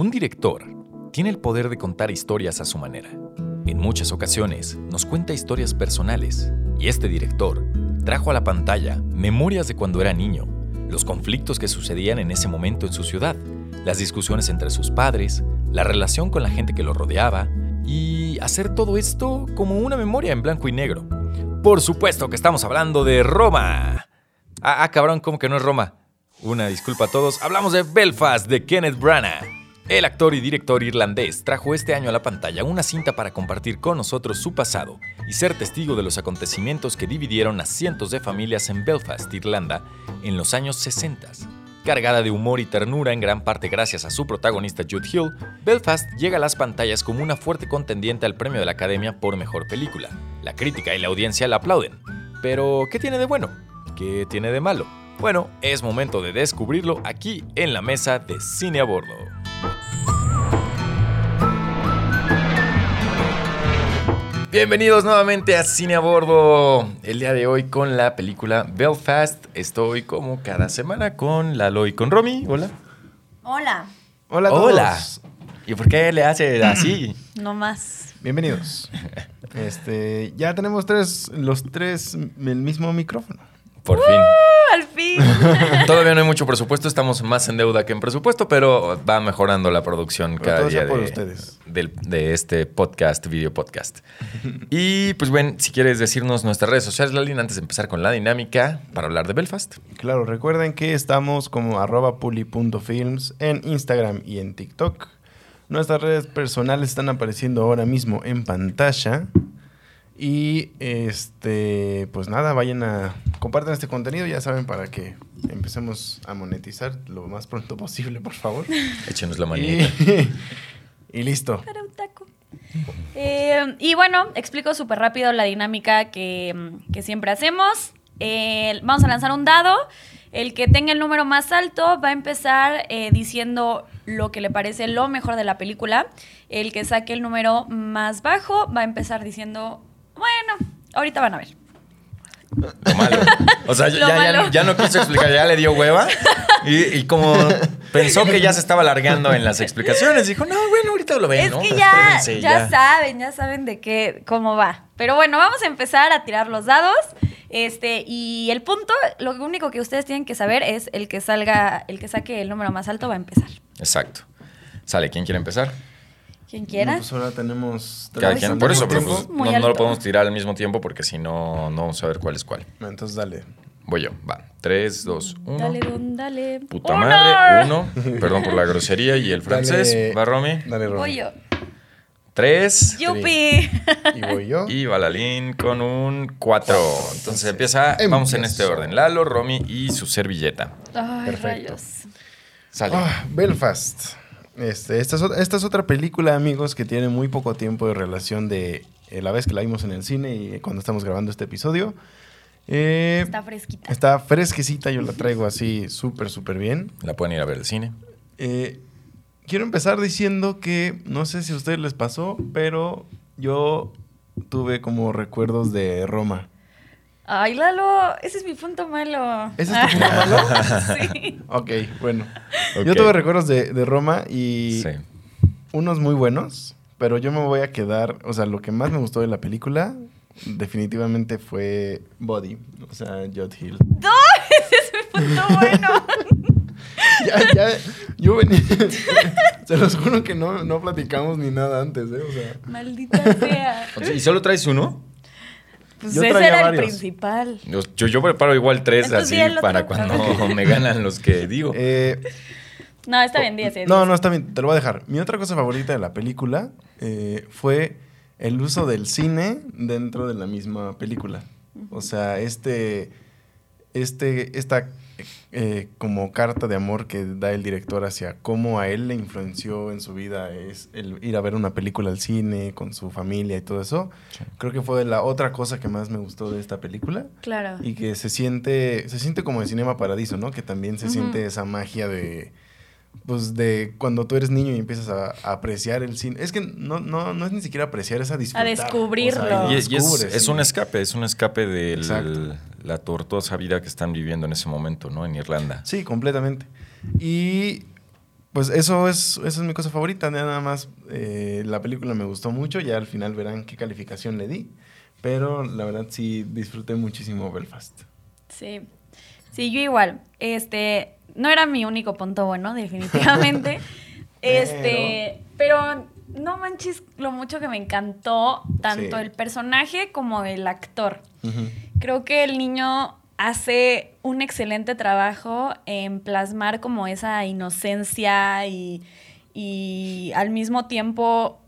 Un director tiene el poder de contar historias a su manera. En muchas ocasiones nos cuenta historias personales y este director trajo a la pantalla memorias de cuando era niño, los conflictos que sucedían en ese momento en su ciudad, las discusiones entre sus padres, la relación con la gente que lo rodeaba y hacer todo esto como una memoria en blanco y negro. Por supuesto que estamos hablando de Roma. Ah, ah cabrón, ¿cómo que no es Roma? Una disculpa a todos, hablamos de Belfast de Kenneth Branagh. El actor y director irlandés trajo este año a la pantalla una cinta para compartir con nosotros su pasado y ser testigo de los acontecimientos que dividieron a cientos de familias en Belfast, Irlanda, en los años 60. Cargada de humor y ternura en gran parte gracias a su protagonista Jude Hill, Belfast llega a las pantallas como una fuerte contendiente al premio de la Academia por Mejor Película. La crítica y la audiencia la aplauden. Pero, ¿qué tiene de bueno? ¿Qué tiene de malo? Bueno, es momento de descubrirlo aquí en la mesa de Cine a Bordo. Bienvenidos nuevamente a Cine a Bordo. El día de hoy con la película Belfast. Estoy como cada semana con Lalo y con Romy. Hola. Hola. Hola a todos. Hola. ¿Y por qué le hace así? No más. Bienvenidos. Este, ya tenemos tres, los tres el mismo micrófono. Por fin. ¡Uh! Al fin. Todavía no hay mucho presupuesto, estamos más en deuda que en presupuesto, pero va mejorando la producción Pero cada día por de, ustedes. del- de este podcast, video podcast. Y pues bueno, si quieres decirnos nuestras redes sociales, Lalin, antes de empezar con la dinámica para hablar de Belfast. Claro, recuerden que estamos como arroba puli.films en Instagram y en TikTok. Nuestras redes personales están apareciendo ahora mismo en pantalla. Y este, pues nada, vayan a compartan este contenido, ya saben, para que empecemos a monetizar lo más pronto posible, por favor. Échenos la manita. Y, y listo. Para un taco. Eh, y bueno, explico súper rápido la dinámica que, que siempre hacemos. Eh, vamos a lanzar un dado. El que tenga el número más alto va a empezar eh, diciendo lo que le parece lo mejor de la película. El que saque el número más bajo va a empezar diciendo, bueno, ahorita van a ver. Lo malo. O sea, ya, ya- ya no quiso explicar, ya le dio hueva. Y, y como pensó que ya se estaba alargando en las explicaciones, dijo, no, bueno, ahorita lo ven, Es ¿no? que ya, Espérense, ya saben, ya saben de qué, cómo va. Pero bueno, vamos a empezar a tirar los dados. Este, y el punto, lo único que ustedes tienen que saber es el que salga, el que saque el número más alto va a empezar. Exacto. Sale, ¿quién quiere empezar? Quien quiera. No, pues ahora tenemos Cada tres quien. al Por eso, pero pues, no, no lo podemos tirar al mismo tiempo porque si no, no vamos a ver cuál es cuál. Entonces dale. Voy yo. Va. 3, 2, 1. Dale, don, dale. Puta ¡Uno! madre. Uno. Perdón por la grosería y el francés. Dale. Va Romy. Dale, Ron. Voy yo. 3. ¡Yupi! Y voy yo. Y Balalín con un 4. Entonces empieza. Vamos en este empiezo. orden. Lalo, Romy y su servilleta. Ay, Perfecto. rayos. Sale. Ah, Belfast. Este, esta, es, esta es otra película, amigos, que tiene muy poco tiempo de relación de eh, la vez que la vimos en el cine y cuando estamos grabando este episodio. Eh, Está fresquita. está fresquecita, yo la traigo así súper, súper bien. La pueden ir a ver al cine. Eh, quiero empezar diciendo que no sé si a ustedes les pasó, pero yo tuve como recuerdos de Roma. Ay, Lalo, ese es mi punto malo. ¿Ese es tu punto malo? sí. Ok, bueno. Yo tuve recuerdos de, de Roma y Sí. unos muy buenos, pero yo me voy a quedar, o sea, lo que más me gustó de la película definitivamente fue Body, o sea, Judd Hill. ¡No! Ese es mi punto bueno. ya, ya, yo venía, se los juro que no, no platicamos ni nada antes, ¿eh? O sea, Maldita sea. ¿Y solo traes uno? Pues Yo ese traía era el varios. principal. Yo, yo, yo preparo igual tres Entonces, así el para cuando me ganan los que digo. eh, No, está bien, 10. no, no, está bien, te lo voy a dejar. Mi otra cosa favorita de la película eh, fue el uso del cine dentro de la misma película. O sea, este, este, esta eh, como carta de amor que da el director hacia cómo a él le influenció en su vida es el ir a ver una película al cine con su familia y todo eso. Sí. Creo que fue la otra cosa que más me gustó de esta película. Claro. Y que se siente, se siente como en Cinema Paradiso, ¿no? Que también se siente esa magia de, pues de cuando tú eres niño y empiezas a, a apreciar el cine. Es que no, no, no es ni siquiera apreciar, es a disfrutar. descubrirlo. O sea, Y, es, y es- descubres, es sí. un escape, es un escape de Exacto. La tortuosa vida que están viviendo en ese momento, ¿no? En Irlanda. Sí, completamente. Y pues eso es, eso es mi cosa favorita. Nada más eh, la película me gustó mucho. Ya al final verán qué calificación le di. Pero la verdad sí disfruté muchísimo Belfast. Sí. Sí, yo igual. Este, no era mi único punto bueno, definitivamente. este, pero no manches lo mucho que me encantó tanto Sí. el personaje como el actor. Creo que el niño hace un excelente trabajo en plasmar como esa inocencia y, y al mismo tiempo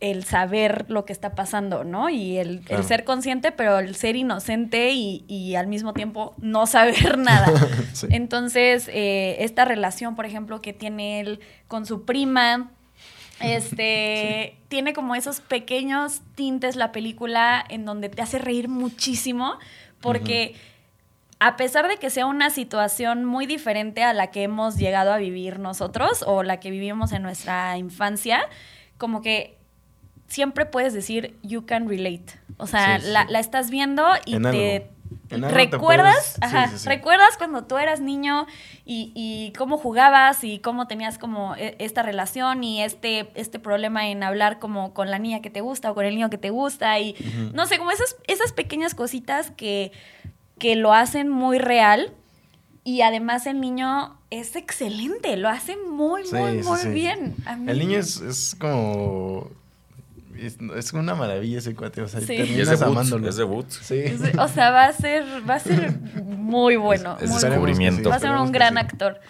el saber lo que está pasando, ¿no? Y el, el ser consciente, pero el ser inocente y, y al mismo tiempo no saber nada. Sí. Entonces, eh, esta relación, por ejemplo, que tiene él con su prima, este, tiene como esos pequeños tintes la película en donde te hace reír muchísimo, porque a pesar de que sea una situación muy diferente a la que hemos llegado a vivir nosotros o la que vivimos en nuestra infancia, como que siempre puedes decir you can relate. O sea, Sí, sí. La, la estás viendo y te recuerdas, puedes- ajá, sí, sí. recuerdas cuando tú eras niño y, y cómo jugabas y cómo tenías como e- esta relación y este, este problema en hablar como con la niña que te gusta o con el niño que te gusta y no sé, como esas, esas pequeñas cositas que, que lo hacen muy real y además el niño es excelente, lo hace muy, muy, muy bien. A mí- El niño es, es como. Es, es una maravilla ese cuate. O sea, Sí. Y es terminas debut, amándolo. es debut. Sí. es- O sea, va a ser, va a ser muy bueno. Es muy descubrimiento. Va a ser un gran actor.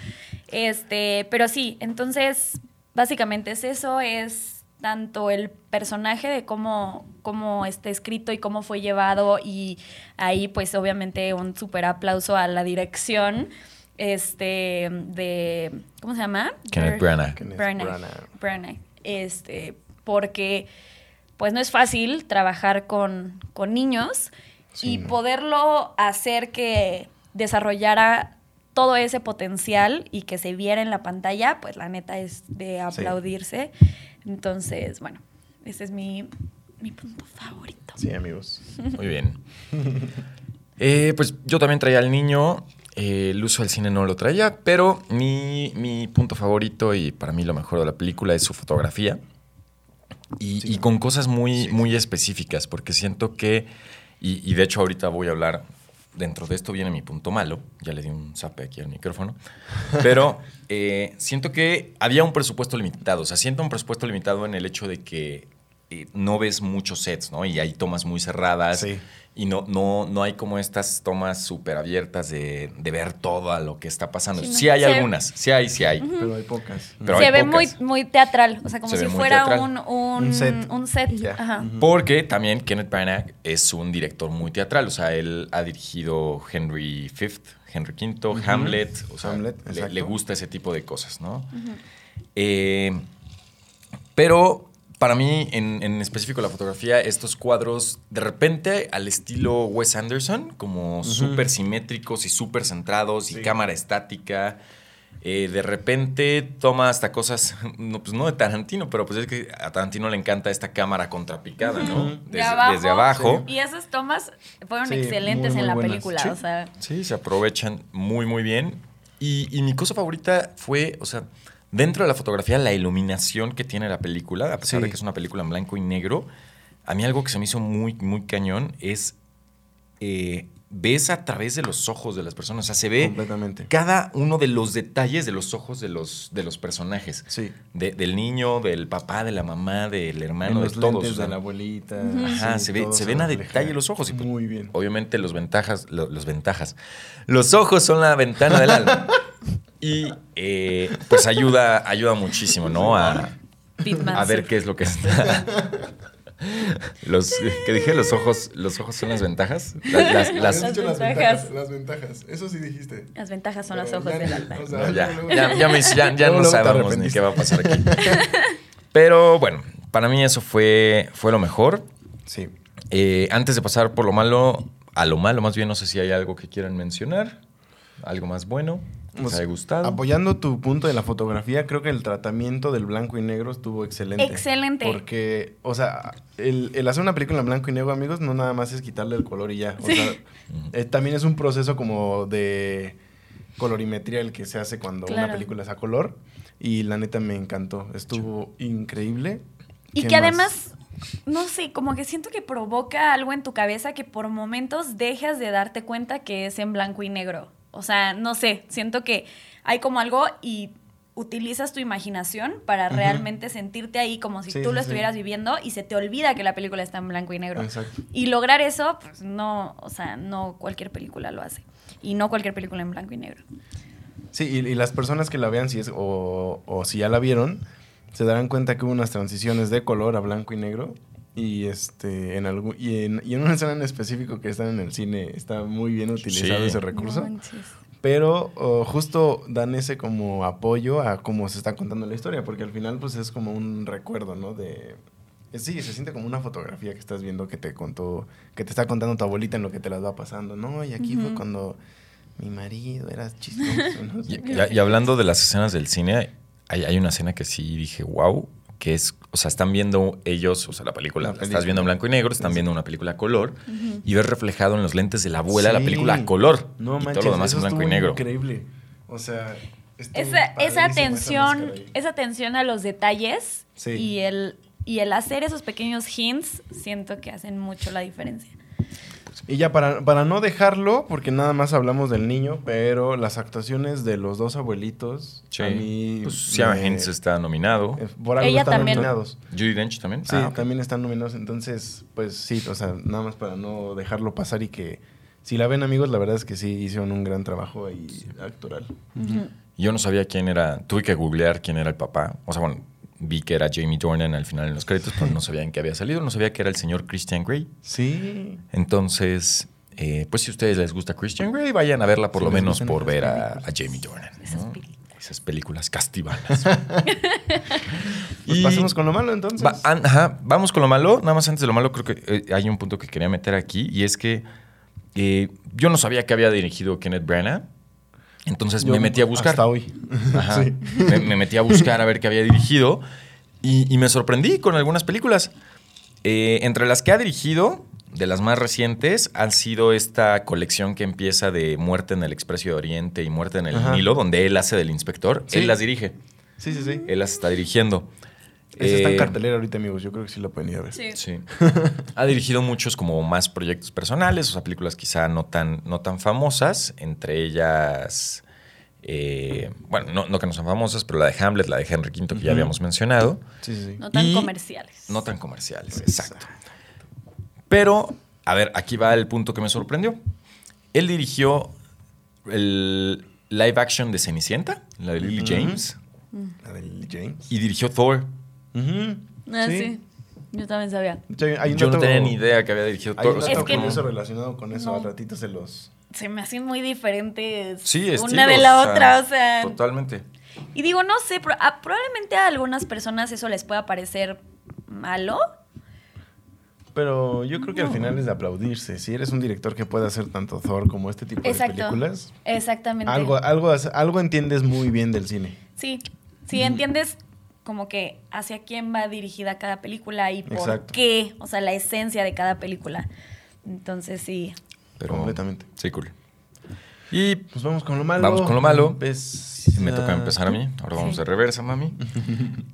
Este, pero sí, entonces, básicamente es eso, es tanto el personaje de cómo, cómo está escrito y cómo fue llevado, y ahí, pues, obviamente, un súper aplauso a la dirección. Este, de. ¿Cómo se llama? Kenneth Branagh. Kenneth Branagh. Branagh. Branagh. Este, porque pues no es fácil trabajar con, con niños Sí, y no. poderlo hacer que desarrollara todo ese potencial y que se viera en la pantalla, pues la neta es de aplaudirse. Entonces, bueno, ese es mi, mi punto favorito. Sí, amigos. Muy bien. Eh, pues yo también traía al niño. eh, el uso del cine no lo traía, pero mi, mi punto favorito y para mí lo mejor de la película es su fotografía. Y, Sí. y con cosas muy, Sí. muy específicas, porque siento que, y, y de hecho ahorita voy a hablar, dentro de esto viene mi punto malo, ya le di un zape aquí al micrófono, pero eh, siento que había un presupuesto limitado, o sea, siento un presupuesto limitado en el hecho de que eh, no ves muchos sets, ¿no? Y hay tomas muy cerradas. Sí. Y no, no, no hay como estas tomas súper abiertas de, de ver todo a lo que está pasando. Sí, hay Se- algunas, sí hay, sí hay. Pero hay pocas. Pero se hay ve muy, pocas. muy teatral, o sea, como Se si fuera un, un, Un set. un set. Ajá. Porque también Kenneth Branagh es un director muy teatral. O sea, él ha dirigido Henry V, Henry V, Hamlet. O sea, Hamlet, le gusta ese tipo de cosas, ¿no? Eh, pero para mí, en, en específico la fotografía, estos cuadros, de repente, al estilo Wes Anderson, como súper simétricos y súper centrados y Sí. cámara estática. eh, de repente toma hasta cosas, no, pues no de Tarantino, pero pues es que a Tarantino le encanta esta cámara contrapicada, ¿no? De Desde, abajo. desde abajo. Y esas tomas fueron Sí, excelentes muy, en la buenas. película, Sí. o sea... Sí, se aprovechan muy, muy bien. Y, y mi cosa favorita fue, o sea, dentro de la fotografía, la iluminación que tiene la película, a pesar Sí. de que es una película en blanco y negro, a mí algo que se me hizo muy, muy cañón es, eh, ves a través de los ojos de las personas, o sea, se ve Completamente. cada uno de los detalles de los ojos de los, de los personajes. Sí. De- del niño, del papá, de la mamá, del En hermano, de todos. lentes o sea, de la abuelita. Ajá, sí, se, ve, se ven a detalle los ojos. Y pues, Muy bien. Obviamente los ventajas, lo- los ventajas. Los ojos son la ventana del alma. Y eh, pues ayuda, ayuda muchísimo, ¿no? A, a ver qué es lo que está. Los, ¿Qué dije? ¿Los ojos, ¿Los ojos son las ventajas? Las, las- las- Las ventajas. ventajas. Las ventajas. Eso sí dijiste. Las ventajas son los ojos ya del alma. o sea, no, ya, ya, ya me- ya- no te sabemos ni qué va a pasar aquí. Pero bueno, para mí eso fue, fue lo mejor. Sí. Eh, antes de pasar por lo malo, a lo malo, más bien no sé si hay algo que quieran mencionar. Algo más bueno, Pues, les haya gustado. Apoyando tu punto de la fotografía, creo que el tratamiento del blanco y negro estuvo excelente. Excelente. Porque, o sea, el, el hacer una película en blanco y negro, amigos, no nada más es quitarle el color y ya. O Sí. sea, eh, también es un proceso como de colorimetría el que se hace cuando Claro. una película es a color. Y la neta me encantó. Estuvo increíble. Y ¿Qué que más? además, no sé, como que siento que provoca algo en tu cabeza que por momentos dejas de darte cuenta que es en blanco y negro. O sea, no sé, siento que hay como algo y utilizas tu imaginación para realmente sentirte ahí como si Sí, tú lo sí. estuvieras viviendo y se te olvida que la película está en blanco y negro. Exacto. Y lograr eso, pues no, o sea, no cualquier película lo hace. Y no cualquier película en blanco y negro. Sí, y, y las personas que la vean, si es, o, o si ya la vieron, se darán cuenta que hubo unas transiciones de color a blanco y negro. Y este en algún, y en, y en una escena en específico que están en el cine está muy bien utilizado Sí. ese recurso. Manches. Pero oh, justo dan ese como apoyo a cómo se está contando la historia, porque al final pues es como un recuerdo, ¿no? De eh, sí, se siente como una fotografía que estás viendo que te contó, que te está contando tu abuelita en lo que te las va pasando, ¿no? Y aquí fue cuando mi marido era chistoso, ¿no? Y, y- y hablando de las escenas del cine, hay, hay una escena que sí dije, wow, que es, o sea, están viendo ellos, o sea, la película, La la película. estás viendo en blanco y negro, están Sí. viendo una película a color y ves reflejado en los lentes de la abuela la película a color. No y manches, todo lo demás en blanco y negro. Increíble. O sea, Esa, esa atención, esa atención a los detalles Sí. y el y el hacer esos pequeños hints, siento que hacen mucho la diferencia. Y ya para, para no dejarlo, porque nada más hablamos del niño, pero las actuaciones de los dos abuelitos, Sí. a mí... Pues me- Hinds está nominado. eh, Por algo Ella están también. nominados. Judy Dench también. Sí, Ah, también están nominados. Entonces, pues sí, o sea, nada más para no dejarlo pasar y que si la ven amigos, la verdad es que sí hicieron un gran trabajo ahí actoral. Yo no sabía quién era, tuve que googlear quién era el papá. O sea, bueno, vi que era Jamie Dornan al final en los créditos, pero no sabía en qué había salido, no sabía que era el señor Christian Grey. Sí. Entonces, eh, pues si a ustedes les gusta Christian Grey, vayan a verla por lo menos por ver a. Jamie Dornan. Esas ¿no? películas. Esas películas castivanas. Pues Y- pasemos con lo malo entonces. Va- an- ajá, vamos con lo malo. Nada más antes de lo malo, creo que eh, hay un punto que quería meter aquí y es que eh, yo no sabía que había dirigido Kenneth Branagh. Entonces Yo me metí a buscar. Hasta hoy. Ajá. Sí. Me, me metí a buscar a ver qué había dirigido y, y me sorprendí con algunas películas. Eh, entre las que ha dirigido, de las más recientes, han sido esta colección que empieza de Muerte en el Expreso de Oriente y Muerte en el Ajá. Nilo, donde él hace del inspector. Sí. Él las dirige, Sí, sí, sí. él las está dirigiendo. Ese está en Eh, cartelera ahorita, amigos. Yo creo que sí lo pueden ir a ver. Sí. Sí. ha dirigido muchos como más proyectos personales, o sea, películas quizá no tan, no tan famosas, entre ellas, eh, bueno, no, no que no sean famosas, pero la de Hamlet, la de Henry V que ya habíamos mencionado, Sí, sí. No tan Y- comerciales. no tan comerciales, exacto. Pero, a ver, aquí va el punto que me sorprendió. Él dirigió el live action de Cenicienta, la de Lily. James, La del James. y dirigió Thor. Ujú. Ah, sí. Yo también sabía. Hay Yo no tenía ni idea que había dirigido dato Es que- curioso relacionado con eso. No. Al ratito se los... Se me hacen muy diferentes Sí, una estilos, de la otra, o sea. Totalmente. Y digo, no sé, pro- a- probablemente a algunas personas eso les pueda parecer malo. Pero yo creo que al No. final es de aplaudirse. Si eres un director que puede hacer tanto Thor como este tipo de películas, Exactamente. algo, algo, algo entiendes muy bien del cine. Sí, sí, entiendes como que hacia quién va dirigida cada película y por Exacto. qué, o sea, la esencia de cada película. Entonces, sí. Pero, Completamente. Sí, cool. Y Pues vamos con lo malo. Vamos con lo malo. Me toca empezar a mí. Ahora vamos Sí. de reversa, mami.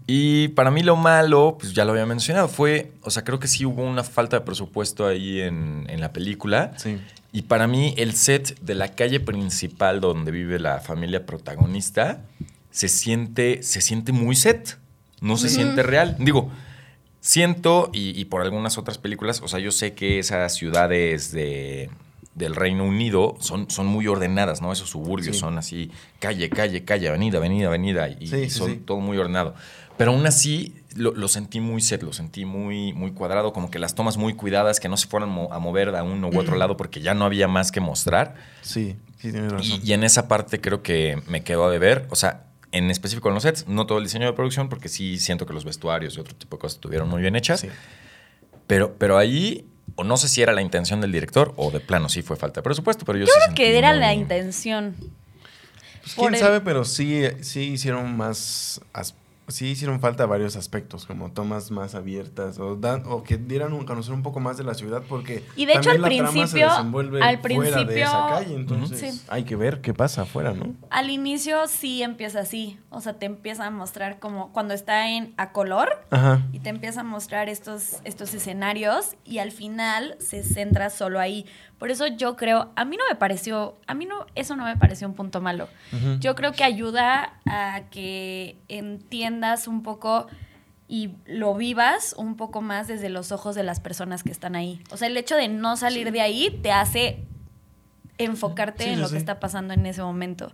Y para mí lo malo, pues ya lo había mencionado, fue, o sea, creo que sí hubo una falta de presupuesto ahí en, en la película. Sí. Y para mí el set de la calle principal donde vive la familia protagonista se siente, se siente muy set, no se siente real. Digo, siento, y, y por algunas otras películas, o sea, yo sé que esas ciudades de, del Reino Unido son, son muy ordenadas, ¿no? Esos suburbios Sí. son así, calle, calle, calle, avenida, avenida, avenida, y, Sí, y son sí. todo muy ordenado. Pero aún así lo, lo sentí muy set, lo sentí muy, muy cuadrado, como que las tomas muy cuidadas, que no se fueran mo- a mover a uno u otro lado porque ya no había más que mostrar. Sí, sí, tienes razón. Y, y en esa parte creo que me quedó a deber. O sea, en específico en los sets, no todo el diseño de producción, porque sí siento que los vestuarios y otro tipo de cosas estuvieron muy bien hechas. Sí. Pero, pero ahí, o no sé si era la intención del director, o de plano sí fue falta de presupuesto, pero yo, Yo sí creo que era muy- la intención. Pues, quién el- sabe, pero sí, sí hicieron más as- sí hicieron falta varios aspectos, como tomas más abiertas o, dan- o que dieran a conocer un poco más de la ciudad, porque Y de hecho, al principio- al fuera de principio- esa calle, entonces Sí. hay que ver qué pasa afuera, ¿no? Al inicio sí empieza así, o sea, te empieza a mostrar como cuando está en a color Ajá. y te empieza a mostrar estos, estos escenarios y al final se centra solo ahí. Por eso yo creo, a mí no me pareció, a mí no, eso no me pareció un punto malo. Yo creo que ayuda a que entiendas un poco y lo vivas un poco más desde los ojos de las personas que están ahí. O sea, el hecho de no salir de ahí te hace enfocarte Sí, en lo que está pasando en ese momento.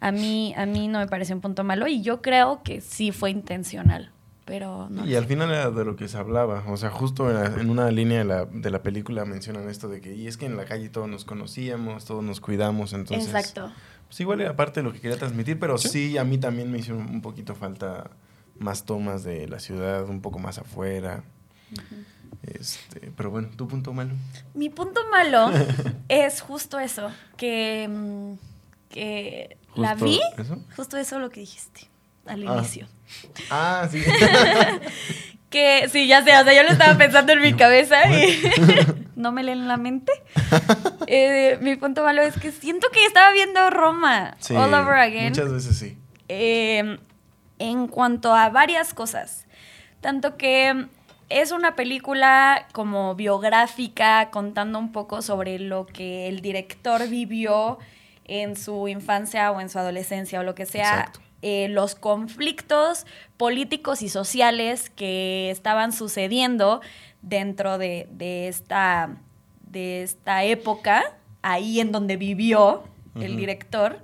A mí, a mí no me pareció un punto malo y yo creo que sí fue intencional, pero no. Y al final era de lo que se hablaba. O sea, justo en, la- en una línea de la, de la película mencionan esto de que, y es que en la calle todos nos conocíamos, todos nos cuidamos, entonces... Exacto. Pues igual era parte de lo que quería transmitir, pero sí, a mí también me hizo un poquito falta más tomas de la ciudad, un poco más afuera. Este, pero bueno, tu punto malo. Mi punto malo es justo eso, que, mm, que la vi, eso. justo eso lo que dijiste al Ah. inicio. Ah, sí. Que sí, ya sé, o sea, yo lo estaba pensando en mi cabeza y no me leen la mente. Eh, mi punto malo es que siento que estaba viendo Roma Sí, all over again. Muchas veces sí. eh, en cuanto a varias cosas. Tanto que es una película como biográfica, contando un poco sobre lo que el director vivió en su infancia o en su adolescencia o lo que sea. Exacto. Eh, los conflictos políticos y sociales que estaban sucediendo dentro de, de esta, de esta época, ahí en donde vivió el director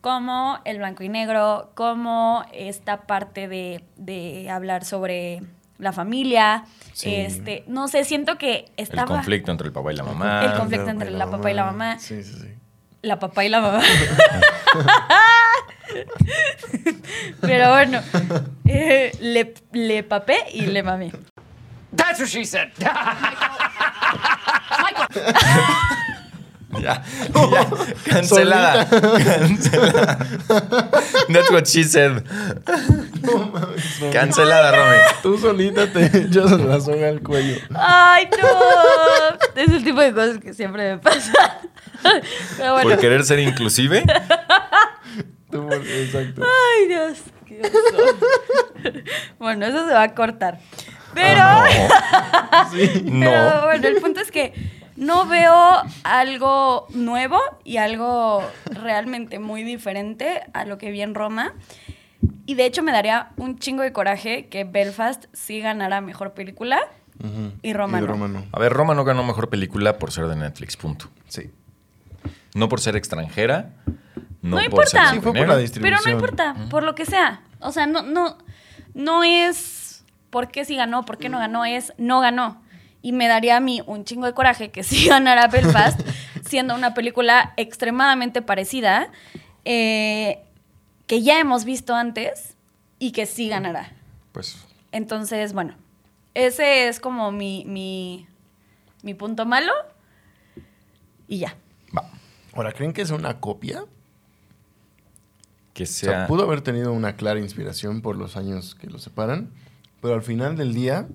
como el blanco y negro, como esta parte de, de hablar sobre la familia. Sí. Este, no sé, siento que El estaba conflicto entre el papá y la mamá. El conflicto entre la papá y la mamá. Sí, sí, sí. La papá y la mamá. Pero bueno, eh, le, le papé y le mamé. That's what she said. Ya, ya. Cancelada. Cancelada. That's what she said. Cancelada, Romy. Tú solita te echas la soga al cuello. ¡Ay, no! Es el tipo de cosas que siempre me pasan. Pero bueno. Por querer ser inclusive. Exacto. Ay, Dios. qué oso. Bueno, eso se va a cortar. Pero, Sí. No. pero bueno, el punto es que no veo algo nuevo y algo realmente muy diferente a lo que vi en Roma. Y de hecho me daría un chingo de coraje que Belfast sí ganara mejor película. Y Roma Y no. Roma no. A ver, Roma no ganó mejor película por ser de Netflix, punto. Sí. No por ser extranjera. No, No por importa. ser Sí, Sí, fue por la Pero distribución. no importa, por lo que sea. O sea, no, no, no es por qué sí ganó, por qué no ganó, es no ganó. Y me daría a mí un chingo de coraje que sí ganara Belfast, siendo una película extremadamente parecida, eh, que ya hemos visto antes y que sí ganará. Pues Entonces, bueno, ese es como mi, mi, mi punto malo. Y ya. Ahora, ¿creen que es una copia? Que O sea, sea. pudo haber tenido una clara inspiración por los años que lo separan, pero al final del día,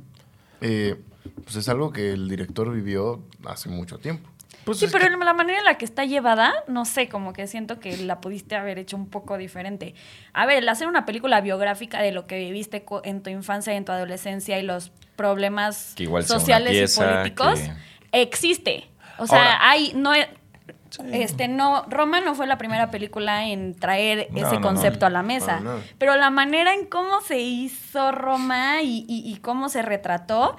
eh, pues es algo que el director vivió hace mucho tiempo. Pues sí, es pero que- la manera en la que está llevada, no sé, como que siento que la pudiste haber hecho un poco diferente. A ver, el hacer una película biográfica de lo que viviste en tu infancia y en tu adolescencia y los problemas Que igual sea una sociales pieza, y políticos, que- existe. O sea, Ahora- hay, no, este, no, Roma no fue la primera película en traer No, ese no, no. concepto a la mesa. Pero la manera en cómo se hizo Roma y, y- y cómo se retrató,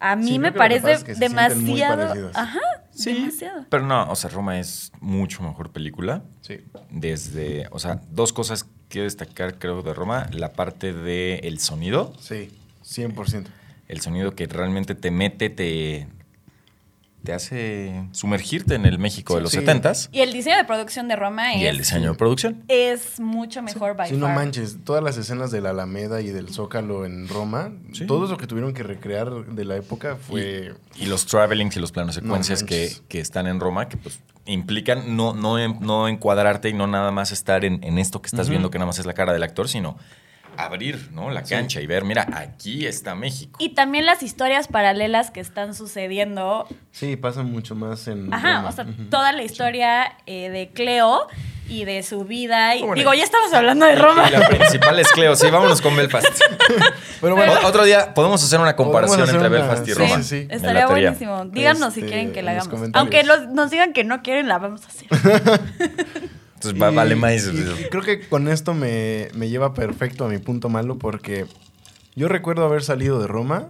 a mí Sí, me parece es que demasiado. Ajá, Sí, demasiado. pero no, o sea, Roma es mucho mejor película. Sí. Desde, o sea, dos cosas que destacar creo de Roma. La parte del el sonido. Sí, 100%. El sonido que realmente te mete, te, te hace sumergirte en el México Sí, de los sí. 70s. Y el diseño de producción de Roma Y es, el diseño de producción. es mucho mejor by Sí, no manches, todas las escenas de la Alameda y del Zócalo en Roma, Sí. todo eso que tuvieron que recrear de la época fue... Y los travelings y los planos secuencias que, que están en Roma, que pues implican no, no, en- no encuadrarte y no nada más estar en, en esto que estás viendo, que nada más es la cara del actor, sino abrir, ¿no? La cancha y ver, mira, aquí está México. Y también las historias paralelas que están sucediendo. Sí, pasa mucho más en. Ajá, Roma. o sea, toda la historia eh, de Cleo y de su vida. Y, Bueno, digo, ya estamos hablando de Roma. Y la principal es Cleo, sí, vámonos con Belfast. Pero bueno, Otro día podemos hacer una comparación hacer entre una- Belfast y Roma. sí, sí. Estaría buenísimo. Díganos si Este, quieren que la hagamos. Aunque los- nos digan que no quieren, la vamos a hacer. Entonces va- Y- vale más. y- y creo que con esto me, me lleva perfecto a mi punto malo porque yo recuerdo haber salido de Roma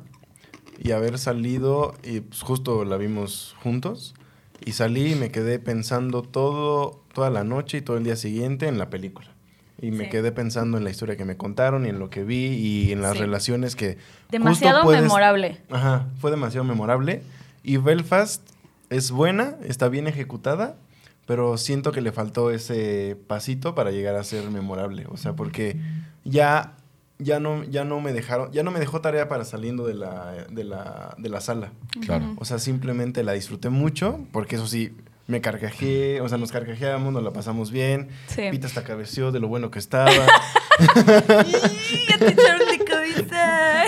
y haber salido y pues, justo la vimos juntos y salí y me quedé pensando todo toda la noche y todo el día siguiente en la película. Y me Sí. quedé pensando en la historia que me contaron y en lo que vi y en las Sí. relaciones que... Demasiado puedes- memorable. Ajá, fue demasiado memorable. Y Belfast es buena, está bien ejecutada, pero siento que le faltó ese pasito para llegar a ser memorable. O sea, porque ya, ya, no, ya no me dejaron, ya no me dejó tarea para saliendo de la, de la, de la sala. Claro. O sea, simplemente la disfruté mucho, porque eso sí, me carcajeé, o sea, nos carcajeamos, nos la pasamos bien. Sí. Pita hasta cabeció de lo bueno que estaba. ¡Y ya te echaron de cabeza!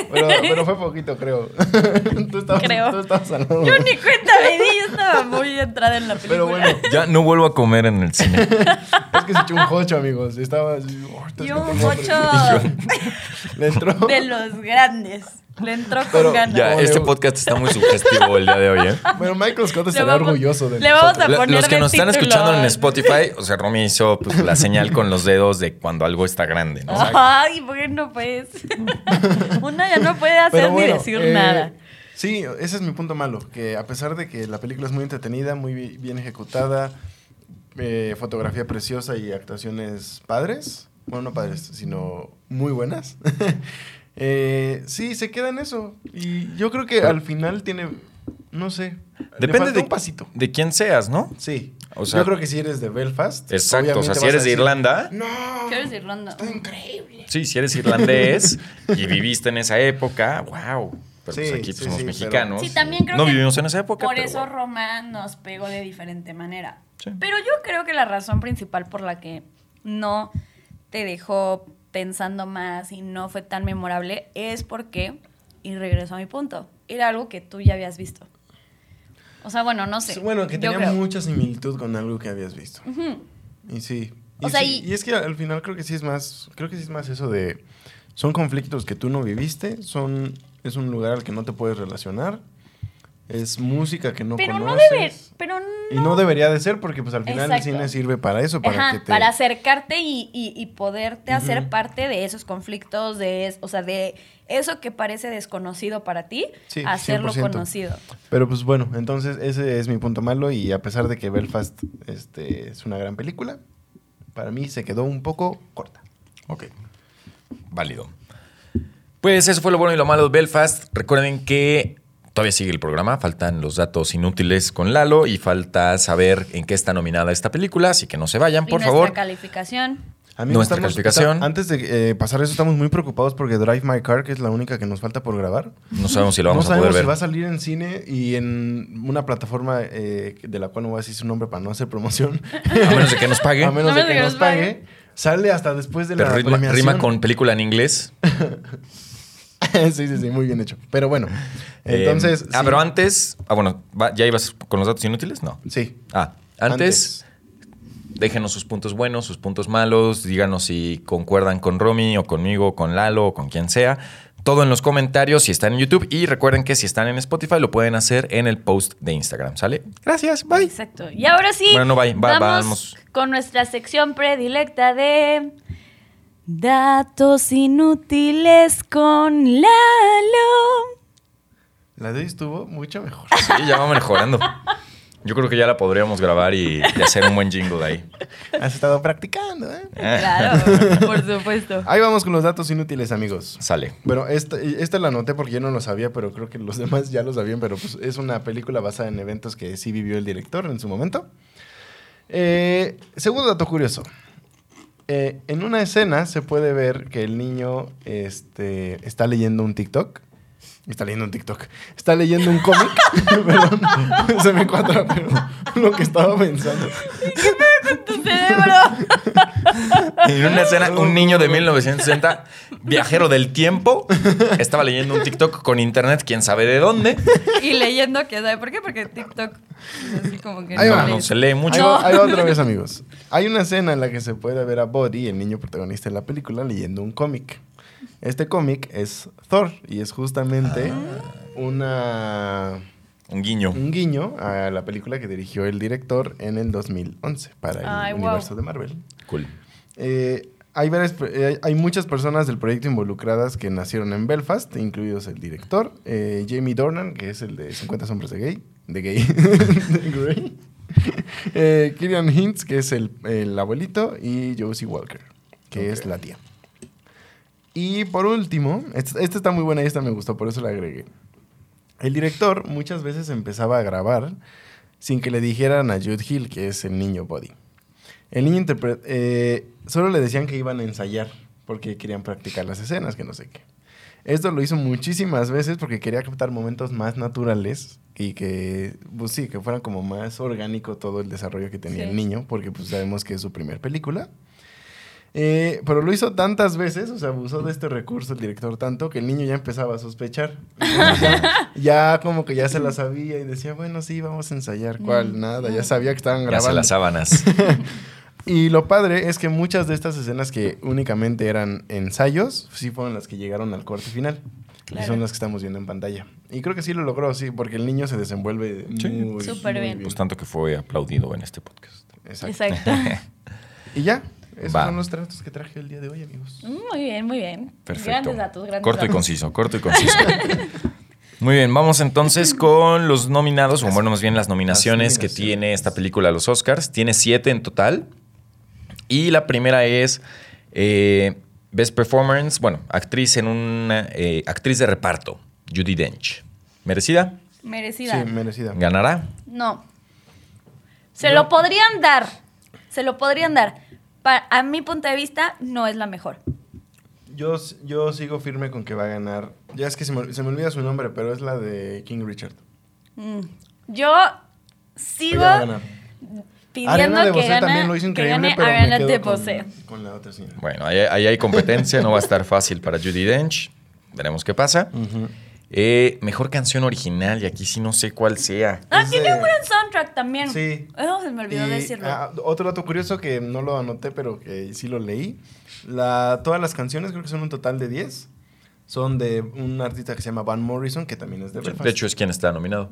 pero, pero fue poquito, creo. tú, estabas, Creo. tú estabas al lado. Yo ni cuenta me di, yo estaba muy entrada en la película. Pero bueno, Ya no vuelvo a comer en el cine. Es que se echó un jocho, amigos. Estaba así. "Oh, Y un tengo hambre". mocho Le entró. de los grandes. Le entró con Pero ganas. Ya, este podcast está muy sugestivo el día de hoy, ¿eh? Bueno, Michael Scott estaría vamos- orgulloso de le vamos a poner Los que nos están escuchando en Spotify, o sea, Romy hizo pues, la señal con los dedos de cuando algo está grande, ¿no? Ay, bueno, pues. Una ya no puede hacer bueno, ni decir eh, nada. Sí, ese es mi punto malo. Que a pesar de que la película es muy entretenida, muy bi- bien ejecutada, eh, fotografía preciosa y actuaciones padres, bueno, no padres, sino muy buenas. eh, sí, se queda en eso. Y yo creo que al final tiene, no sé, Depende de, un pasito. de quién seas, ¿no? Sí. O sea- yo creo que si eres de Belfast. Exacto, o sea, si eres de Irlanda, No. ¿Qué eres de Irlanda? Está increíble. sí, si eres irlandés y viviste en esa época, wow. Pero pues Sí, aquí sí, somos sí, mexicanos. Sí, también creo no que vivimos en esa época. Por pero eso. Roma nos pegó de diferente manera. Sí. Pero yo creo que la razón principal por la que no te dejó pensando más y no fue tan memorable es porque, y regreso a mi punto, era algo que tú ya habías visto. O sea, bueno, no sé. Bueno, que tenía mucha similitud con algo que habías visto. Y sí. O Y, sea, sí, y- y es que al final creo que sí es más, creo que sí es más eso de, son conflictos que tú no viviste, son, es un lugar al que no te puedes relacionar, es música que no pero no conoces. debe, pero no. Y no debería de ser porque pues al final Exacto. el cine sirve para eso, para Ajá, que te... para acercarte y, y- y poderte hacer parte de esos conflictos, de es- o sea, de eso que parece desconocido para ti, Sí, hacerlo 100%. conocido. Pero pues bueno, entonces ese es mi punto malo y a pesar de que Belfast este, es una gran película, para mí se quedó un poco corta. Ok. Válido. Pues eso fue lo bueno y lo malo de Belfast. Recuerden que todavía sigue el programa. Faltan los datos inútiles con Lalo y falta saber en qué está nominada esta película. Así que no se vayan, y por nuestra favor. calificación. Amigos, Nuestra estamos- calificación. está- antes de eh, pasar eso, estamos muy preocupados porque Drive My Car, que es la única que nos falta por grabar, No sabemos si lo vamos no a sabemos poder si ver. va a salir en cine y en una plataforma eh, de la cual no voy a decir su nombre para no hacer promoción. A menos de que nos pague. a menos A de menos que, de que nos nos pague. pague. Sale hasta después de Pero la rima, premiación. rima con película en inglés. sí, sí, sí, muy bien hecho. Pero bueno, entonces... Eh, ah, sí. pero antes. Ah, bueno, ¿va- ¿ya ibas con los datos inútiles? No. Sí. Ah, antes, déjenos sus puntos buenos, sus puntos malos. Díganos si concuerdan con Romy o conmigo, con Lalo o con quien sea. Todo en los comentarios si están en YouTube. Y recuerden que si están en Spotify lo pueden hacer en el post de Instagram. ¿Sale? Gracias. Bye. Exacto. Y ahora sí, Bueno, no, bye. Va- vamos vamos. con nuestra sección predilecta de datos inútiles con Lalo. La de hoy estuvo mucho mejor. Sí, ya va mejorando. Yo creo que ya la podríamos grabar y, y hacer un buen jingle de ahí. Has estado practicando, ¿eh? Claro, por supuesto. Ahí vamos con los datos inútiles, amigos. Sale. Bueno, esta, esta la anoté porque yo no lo sabía, pero creo que los demás ya lo sabían, pero pues es una película basada en eventos que sí vivió el director en su momento. Eh, segundo dato curioso. Eh, en una escena se puede ver que el niño este, está leyendo un TikTok. Está leyendo un TikTok. Está leyendo un cómic. Perdón, se me cuadra, pero lo que estaba pensando. Tu cerebro. En una escena, un niño de 1960, viajero del tiempo, estaba leyendo un TikTok con internet, quién sabe de dónde. Y leyendo, que sabe por qué? Porque TikTok es así como que Ahí no. No, se lee mucho. Ahí va, ahí va otra vez, amigos. Hay una escena en la que se puede ver a Buddy, el niño protagonista de la película, leyendo un cómic. Este cómic es Thor y es justamente una Un guiño. un guiño a la película que dirigió el director en el 2011 para el Ay, wow. universo de Marvel. Cool. Eh, hay, varias pe- eh, hay muchas personas del proyecto involucradas que nacieron en Belfast, incluidos el director, eh, Jamie Dornan, que es el de 50 sombras de gay, de gay, de Grey, eh, Kieran Hintz, que es el, el abuelito, y Josie Walker, que es la tía. Y por último, esta, esta está muy buena y esta me gustó, por eso la agregué. El director muchas veces empezaba a grabar sin que le dijeran a Jude Hill, que es el niño Buddy. El niño eh, solo le decían que iban a ensayar porque querían practicar las escenas, que no sé qué. Esto lo hizo muchísimas veces porque quería captar momentos más naturales y que, pues sí, que fueran como más orgánico todo el desarrollo que tenía Sí. el niño, porque pues sabemos que es su primer película. Eh, pero lo hizo tantas veces, o sea, abusó de este recurso el director tanto que el niño ya empezaba a sospechar. Ya, ya como que ya se la sabía y decía, bueno, sí, vamos a ensayar. ¿Cuál? Nada, ya sabía que estaban Ya grabando. se las sábanas. Y lo padre es que muchas de estas escenas que únicamente eran ensayos, sí fueron las que llegaron al corte final. Claro. Y son las que estamos viendo en pantalla. Y creo que sí lo logró, sí, porque el niño se desenvuelve Sí. muy, Súper muy bien. Pues tanto que fue aplaudido en este podcast. Exacto. Exacto. Y ya, esos Va. son los tratos que traje el día de hoy, amigos. Muy bien, muy bien. Perfecto. Grandes datos, grandes corto y datos. conciso, corto y conciso. Muy bien, vamos entonces con los nominados, o bueno, más bien las nominaciones que nominaciones. tiene esta película a los Oscars. Tiene siete en total. Y la primera es eh, Best Performance, bueno, actriz en una eh, actriz de reparto, Judy Dench. ¿Merecida? Merecida. Sí, merecida. ¿Ganará? No. Se lo podrían dar. Se lo podrían dar. Pa- a mi punto de vista, no es la mejor. Yo, yo sigo firme con que va a ganar. Ya es que se me, se me olvida su nombre, pero es la de King Richard. Mm. Yo sigo Ella va a ganar. pidiendo Ariana de que gane, también lo hizo que increíble, gane pero me Ariana quedo de con, con la otra señora. Bueno, ahí, ahí hay competencia, no va a estar fácil para Judy Dench. Veremos qué pasa. Ujú. Eh, mejor canción original, y aquí sí no sé cuál sea. Ah, Es tiene de- un gran soundtrack también. Sí. Se me olvidó Y, decirlo. ah, otro dato curioso que no lo anoté, pero que sí lo leí. La, todas las canciones, creo que son un total de 10, son de un artista que se llama Van Morrison, que también es de Belfast. De hecho, es quien está nominado.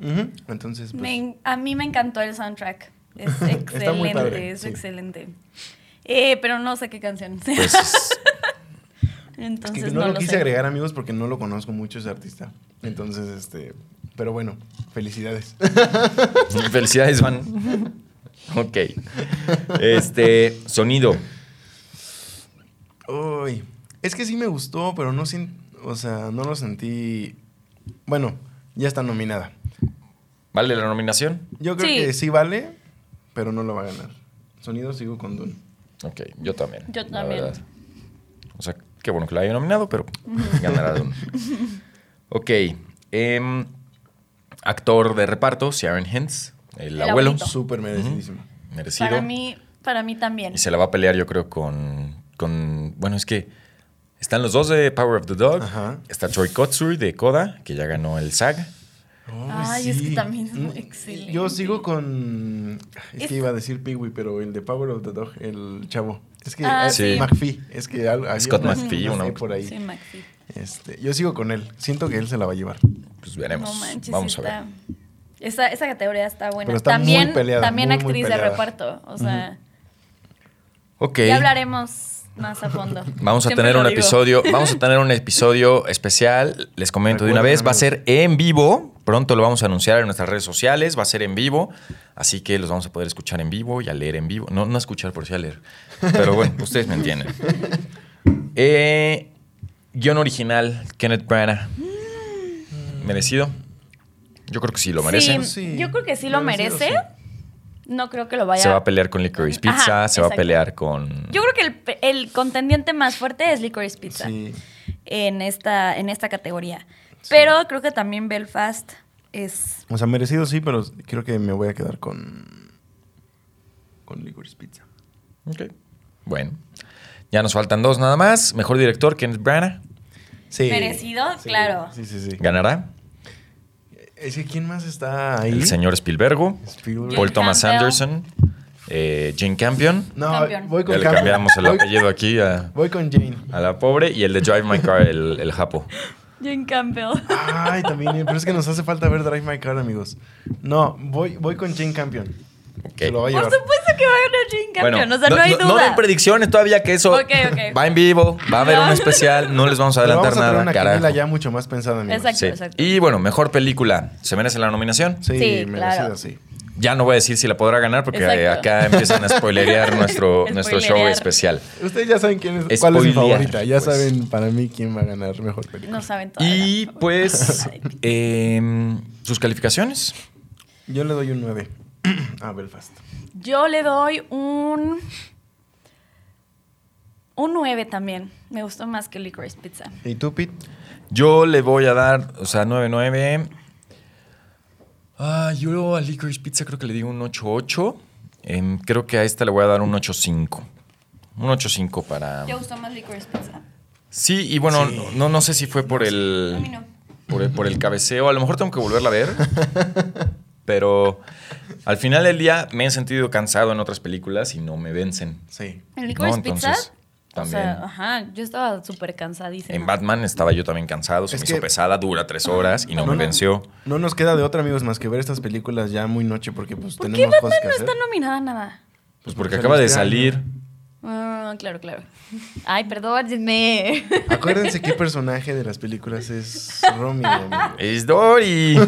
Entonces, pues, Me a mí me encantó el soundtrack. Es Está muy excelente, padre, es sí. excelente. Eh, pero no sé qué canción sea. Pues es- que no, no, lo lo quise sé. agregar, amigos, porque no lo conozco mucho ese artista. Entonces, este, pero bueno, felicidades. felicidades, Van. ok. Este, sonido. Uy, es que sí me gustó, pero no sin, o sea, no lo sentí. Bueno, ya está nominada. ¿Vale la nominación? Yo creo Sí. que sí vale, pero no lo va a ganar. Sonido sigo con Dune. Ok, yo también. Yo también. verdad. Qué bueno que la haya nominado, pero ganará Dune. Ok. em, actor de reparto, Sharon Hintz, el, El abuelo. abuelito. Súper merecidísimo. Merecido. Para mí, para mí también. Y se la va a pelear, yo creo, con. con bueno, es que están los dos de Power of the Dog. Ajá. Está Troy Kotsur de Coda, que ya ganó el SAG. Ay, es que también es muy Mm, excelente. Yo sigo con. Es, Es- que iba a decir Peewee, pero el de Power of the Dog, el chavo. Es que. Ah, eh, sí. McPhee. Es que algo. Scott unas- McPhee, uno. ahí por ahí. Sí, McPhee. Este, yo sigo con él. Siento que él se la va a llevar. Pues veremos. No manches, Vamos a ver. Esa, esa categoría está buena. Pero está muy también peleada, también muy, muy actriz de reparto. O sea, Ok. ya hablaremos más a fondo. Vamos a Siempre tener un digo. episodio, vamos a tener un episodio especial, les comento de una vez, va a ser en vivo, pronto lo vamos a anunciar en nuestras redes sociales, va a ser en vivo, así que los vamos a poder escuchar en vivo y a leer en vivo, no, no a escuchar por si a leer, pero bueno, ustedes me entienden. Eh, guion original, Kenneth Branagh, merecido, yo creo que sí lo merece, Sí, Sí, yo creo que sí lo merecido, merece. No creo que lo vaya se va a pelear con Licorice Pizza, Ajá, se va a pelear con... Yo creo que el, pe- el contendiente más fuerte es Licorice Pizza Sí. en, esta, en esta categoría. Pero creo que también Belfast es... O sea, merecido sí, pero creo que me voy a quedar con. Con Licorice Pizza. Ok. Bueno, ya nos faltan dos nada más. Mejor director, Kenneth Branagh. Sí. Merecido, claro. Sí, sí, sí. ¿Ganará? Es que ¿quién más está ahí? El señor Spielberg, Spielberg. Paul Thomas Campbell. Anderson, eh, Jane Campion. No, voy con Ya le cambiamos el apellido aquí a, Voy con Jane. a la pobre. Y el de Drive My Car, el, el japo. Jane Campbell. Ay, también, pero es que nos hace falta ver Drive My Car, amigos. No, voy, voy con Jane Campion. Ok. Se lo va a Por supuesto que va a ganar Jane Campion. Bueno, o sea, no, hay no, duda. den predicciones todavía que eso va en vivo, va a haber No. un especial, no les vamos a adelantar vamos a nada, una carajo. ya mucho más pensada, amigos. Exacto, Sí. exacto. Y bueno, mejor película. ¿Se merece la nominación? Sí, Sí, merecido, claro. sí. Ya no voy a decir si la podrá ganar porque eh, Exacto. acá empiezan a spoilerear nuestro, nuestro show especial. Ustedes ya saben quién es, cuál es mi favorita. Ya pues. saben para mí quién va a ganar mejor película. No saben todo. Y pues, em, sus calificaciones. Yo le doy un 9 a Belfast. Yo le doy un. Un 9 también. Me gustó más que Licorice Pizza. ¿Y tú, Pete? Yo le voy a dar, o sea, 9-9. Ah, yo a Licorice Pizza creo que le digo un 8-8. Em, creo que a esta le voy a dar un 8-5. Un 8-5 para... ¿Te gustó más Licorice Pizza? Sí, y bueno, Sí. no, no sé si fue por el... A mí no. Por el, por el cabeceo. A lo mejor tengo que volverla a ver. pero al final del día me he sentido cansado en otras películas y no me vencen. Sí. ¿En Licorice No, Pizza? entonces, O también. sea, ajá, yo estaba súper cansadísima. En Batman estaba yo también cansado, se Es me que- hizo pesada, dura tres horas y no, No, me no. venció. No nos queda de otra, amigos, más que ver estas películas ya muy noche porque pues ¿Por qué tenemos Batman cosas que no hacer. está nominada a nada? Pues porque Porque acaba de este salir. Ah, claro, claro. Ay, perdónenme. Acuérdense qué personaje de las películas es Romy. amigo. Es Dory.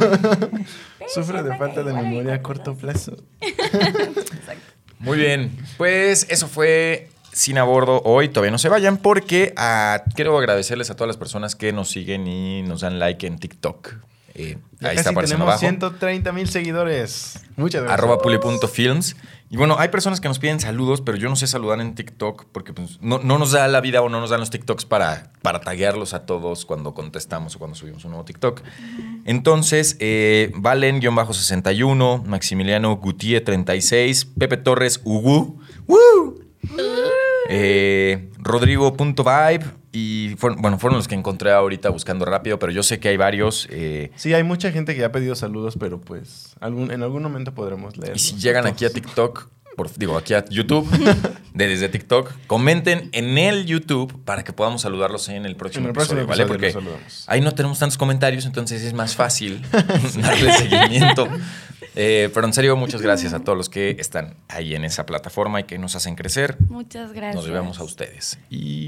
Sufre de falta de memoria a corto plazo. Muy bien. Pues eso fue Sin a Bordo hoy. Todavía no se vayan porque ah, quiero agradecerles a todas las personas que nos siguen y nos dan like en TikTok. Eh, ahí está apareciendo tenemos abajo. 130 mil seguidores. Muchas gracias. arroba puli.films. Y bueno, hay personas que nos piden saludos, pero yo no sé saludar en TikTok porque pues, no, no nos da la vida o no nos dan los TikToks para, para taguearlos a todos cuando contestamos o cuando subimos un nuevo TikTok. Entonces, eh, Valen-61, Maximiliano Gutiérrez 36, Pepe Torres Ugu, ¡Woo! Eh, Rodrigo.vibe y fueron, bueno, fueron los que encontré ahorita buscando rápido, pero yo sé que hay varios. eh, Sí, hay mucha gente que ha pedido saludos, pero pues algún, en algún momento podremos leer. Y si llegan aquí a TikTok, por- digo, aquí a YouTube, de desde TikTok, comenten en el YouTube para que podamos saludarlos en el próximo, En el próximo episodio, ¿vale? episodio Porque los saludamos. ahí no tenemos tantos comentarios, entonces es más fácil darle seguimiento. Eh, pero en serio, muchas gracias a todos los que están ahí en esa plataforma y que nos hacen crecer. Muchas gracias. Nos debemos a ustedes. Y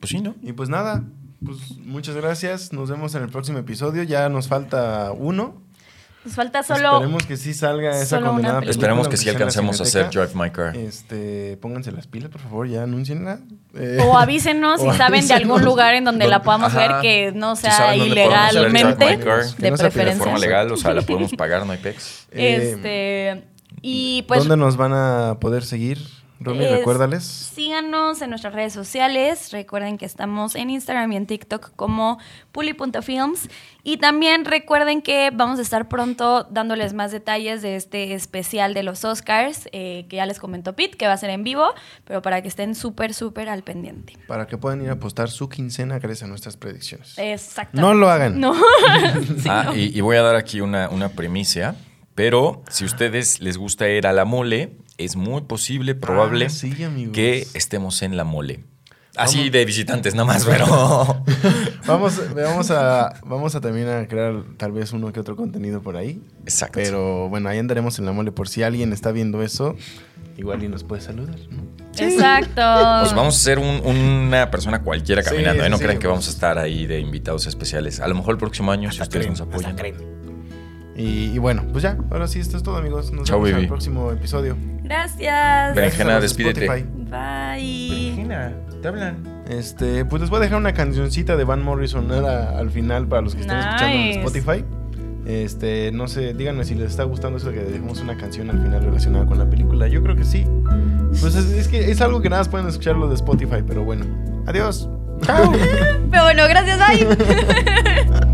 pues sí, ¿no? Y pues nada, pues muchas gracias. Nos vemos en el próximo episodio. Ya nos falta uno. Nos falta solo. Esperemos que sí salga esa película. película. Esperemos que sí alcancemos a hacer. Drive My Car. Este, pónganse las pilas, por favor, ya anúncienla. Eh, O avísenos si O saben de algún avísenos. lugar en donde la podamos Ajá. ver que no Si sea ver Drive ilegalmente, My Car. Que de no sea De preferencia. forma legal, o sea, la podemos pagar, no hay pex. eh, Este. Y pues. ¿Dónde nos van a poder seguir? Romy, Es- recuérdales. Síganos en nuestras redes sociales. Recuerden que estamos en Instagram y en TikTok como puli.films. Y también recuerden que vamos a estar pronto dándoles más detalles de este especial de los Oscars, eh, que ya les comentó Pete, que va a ser en vivo, pero para que estén súper, súper al pendiente. Para que puedan ir a apostar su quincena gracias a nuestras predicciones. Exacto. No lo hagan. No. ah, y, y voy a dar aquí una, una premisa, pero si a ustedes les gusta ir a la mole, es muy posible, probable, Ah, sí, amigos. que estemos en la mole. Así de visitantes nada más, pero... Vamos, vamos, a, vamos a también a crear tal vez uno que otro contenido por ahí. Exacto. Pero bueno, ahí andaremos en la mole por si alguien está viendo eso. Igual y nos puede saludar, ¿no? Exacto. Pues vamos a ser un- una persona cualquiera Sí, caminando, ¿eh? No sí, crean sí, que vamos a estar ahí de invitados especiales. A lo mejor el próximo año, si ustedes nos apoyan. Y, y bueno, pues ya, ahora sí, esto es todo, amigos. Nos Chao, vemos en el próximo episodio. Gracias. Berenjena, despídete. Spotify. Bye. ¿te hablan? Este, pues les voy a dejar una cancioncita de Van Morrison a- al final para los que estén escuchando en. Spotify. Este, no sé, díganme si les está gustando eso de que dejemos una canción al final relacionada con la película. Yo creo que sí. Pues es, es que es algo que nada más pueden escucharlo de Spotify, pero bueno. Adiós. Pero bueno, gracias. Bye.